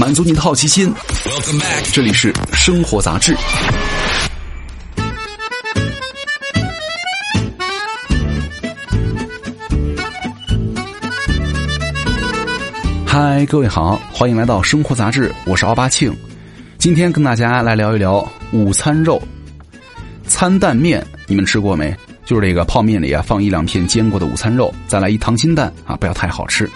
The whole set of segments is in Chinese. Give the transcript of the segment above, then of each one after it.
满足你的好奇心。这里是生活杂志。嗨，各位好，欢迎来到生活杂志，我是奥巴庆。今天跟大家来聊一聊午餐肉。餐蛋面，你们吃过没？就是这个泡面里啊放一两片煎过的午餐肉，再来一溏心蛋啊，不要太好吃。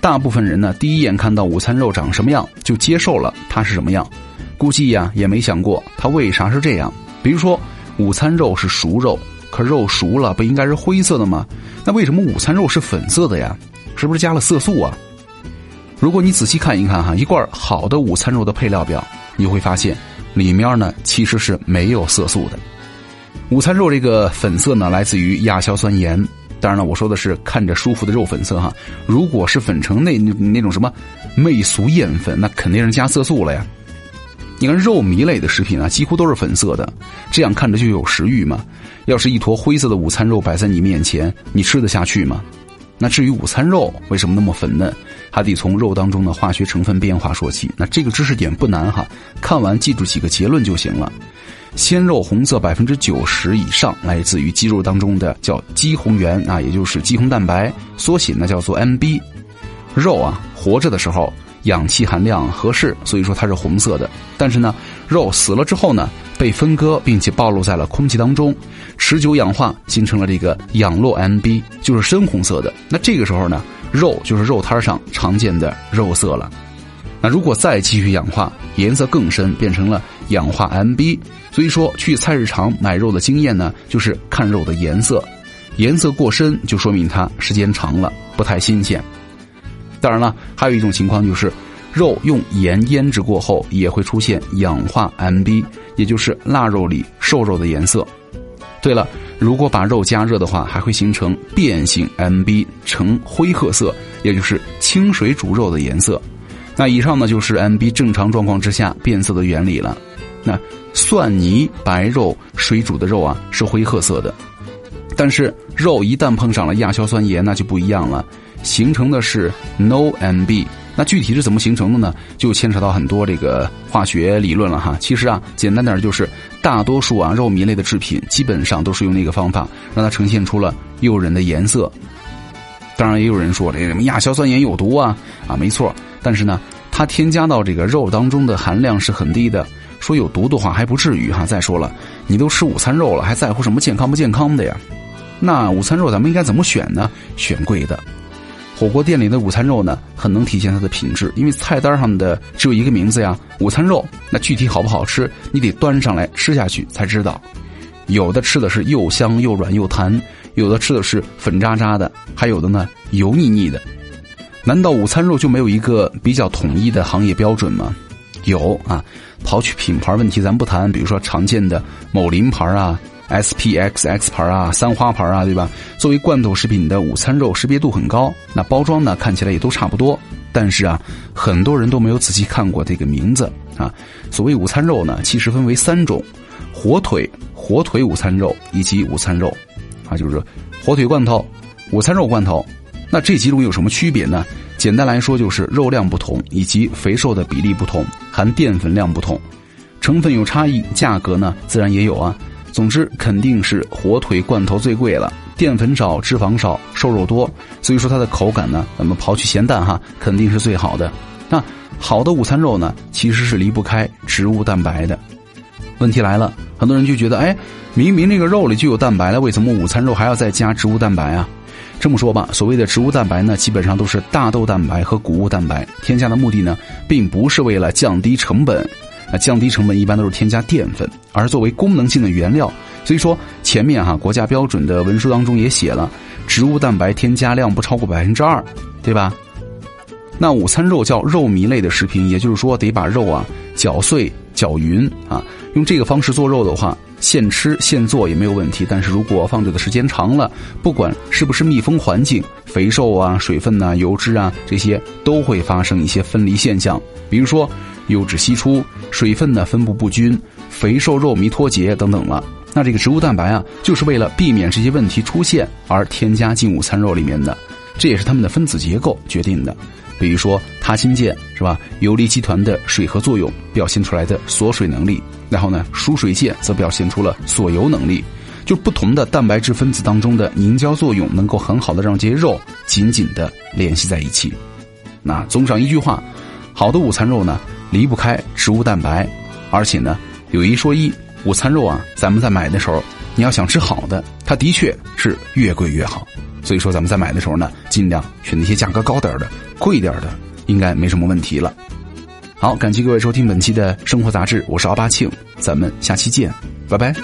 大部分人呢，第一眼看到午餐肉长什么样，就接受了它是什么样，估计呀也没想过它为啥是这样。比如说，午餐肉是熟肉，可肉熟了不应该是灰色的吗？那为什么午餐肉是粉色的呀？是不是加了色素啊？如果你仔细看一看哈，一罐好的午餐肉的配料表，你会发现里面呢其实是没有色素的。午餐肉这个粉色呢，来自于亚硝酸盐。当然了，我说的是看着舒服的肉粉色哈。如果是粉成那那种什么媚俗艳粉，那肯定是加色素了呀。你看肉糜类的食品啊，几乎都是粉色的，这样看着就有食欲嘛。要是一坨灰色的午餐肉摆在你面前，你吃得下去吗？那至于午餐肉为什么那么粉嫩，还得从肉当中的化学成分变化说起。那这个知识点不难哈，看完记住几个结论就行了。鲜肉红色百分之九十以上来自于鸡肉当中的叫肌红原啊，也就是肌红蛋白，缩写呢叫做 MB。肉啊活着的时候氧气含量合适，所以说它是红色的。但是呢，肉死了之后呢，被分割并且暴露在了空气当中，持久氧化形成了这个氧络 MB，就是深红色的。那这个时候呢，肉就是肉摊上常见的肉色了。那如果再继续氧化，颜色更深，变成了氧化 MB。所以说，去菜市场买肉的经验呢，就是看肉的颜色，颜色过深就说明它时间长了不太新鲜。当然了，还有一种情况就是，肉用盐腌制过后也会出现氧化 MB，也就是腊肉里瘦肉的颜色。对了，如果把肉加热的话，还会形成变性 MB，呈灰褐色，也就是清水煮肉的颜色。那以上呢就是 MB 正常状况之下变色的原理了。那蒜泥白肉水煮的肉啊是灰褐色的，但是肉一旦碰上了亚硝酸盐，那就不一样了，形成的是 No and b，。那具体是怎么形成的呢？就牵扯到很多这个化学理论了哈。其实啊，简单点就是大多数啊肉糜类的制品基本上都是用那个方法让它呈现出了诱人的颜色。当然也有人说这什么亚硝酸盐有毒啊啊，没错。但是呢，它添加到这个肉当中的含量是很低的。说有毒的话还不至于哈。再说了，你都吃午餐肉了，还在乎什么健康不健康的呀？那午餐肉咱们应该怎么选呢？选贵的。火锅店里的午餐肉呢，很能体现它的品质，因为菜单上的只有一个名字呀，午餐肉。那具体好不好吃，你得端上来吃下去才知道。有的吃的是又香又软又弹，有的吃的是粉渣渣的，还有的呢油腻腻的。难道午餐肉就没有一个比较统一的行业标准吗？有啊，刨去品牌问题咱不谈，比如说常见的某林牌啊、SPXX 牌啊、三花牌啊，对吧？作为罐头食品的午餐肉识别度很高，那包装呢看起来也都差不多。但是啊，很多人都没有仔细看过这个名字啊。所谓午餐肉呢，其实分为三种：火腿、火腿午餐肉以及午餐肉，啊，就是火腿罐头、午餐肉罐头。那这几种有什么区别呢？简单来说，就是肉量不同，以及肥瘦的比例不同，含淀粉量不同，成分有差异，价格呢自然也有啊。总之，肯定是火腿罐头最贵了，淀粉少，脂肪少，瘦肉多，所以说它的口感呢，咱们刨去咸淡哈，肯定是最好的。那好的午餐肉呢，其实是离不开植物蛋白的。问题来了，很多人就觉得，哎，明明那个肉里就有蛋白了，为什么午餐肉还要再加植物蛋白啊？这么说吧，所谓的植物蛋白呢，基本上都是大豆蛋白和谷物蛋白。添加的目的呢，并不是为了降低成本，那降低成本一般都是添加淀粉，而作为功能性的原料。所以说前面哈国家标准的文书当中也写了，植物蛋白添加量不超过百分之二，对吧？那午餐肉叫肉糜类的食品，也就是说得把肉啊搅碎、搅匀啊，用这个方式做肉的话。现吃现做也没有问题，但是如果放置的时间长了，不管是不是密封环境，肥瘦啊、水分呐、油脂啊这些都会发生一些分离现象，比如说油脂析出、水分呢分布不均、肥瘦肉糜脱节等等了。那这个植物蛋白啊，就是为了避免这些问题出现而添加进午餐肉里面的，这也是它们的分子结构决定的。比如说他氢键是吧？游离集团的水合作用表现出来的锁水能力，然后呢，疏水键则表现出了锁油能力。就不同的蛋白质分子当中的凝胶作用，能够很好的让这些肉紧紧的联系在一起。那综上一句话，好的午餐肉呢，离不开植物蛋白，而且呢，有一说一，午餐肉啊，咱们在买的时候，你要想吃好的，它的确是越贵越好。所以说，咱们在买的时候呢，尽量选那些价格高点的、贵点的，应该没什么问题了。好，感谢各位收听本期的生活杂志，我是奥巴庆，咱们下期见，拜拜。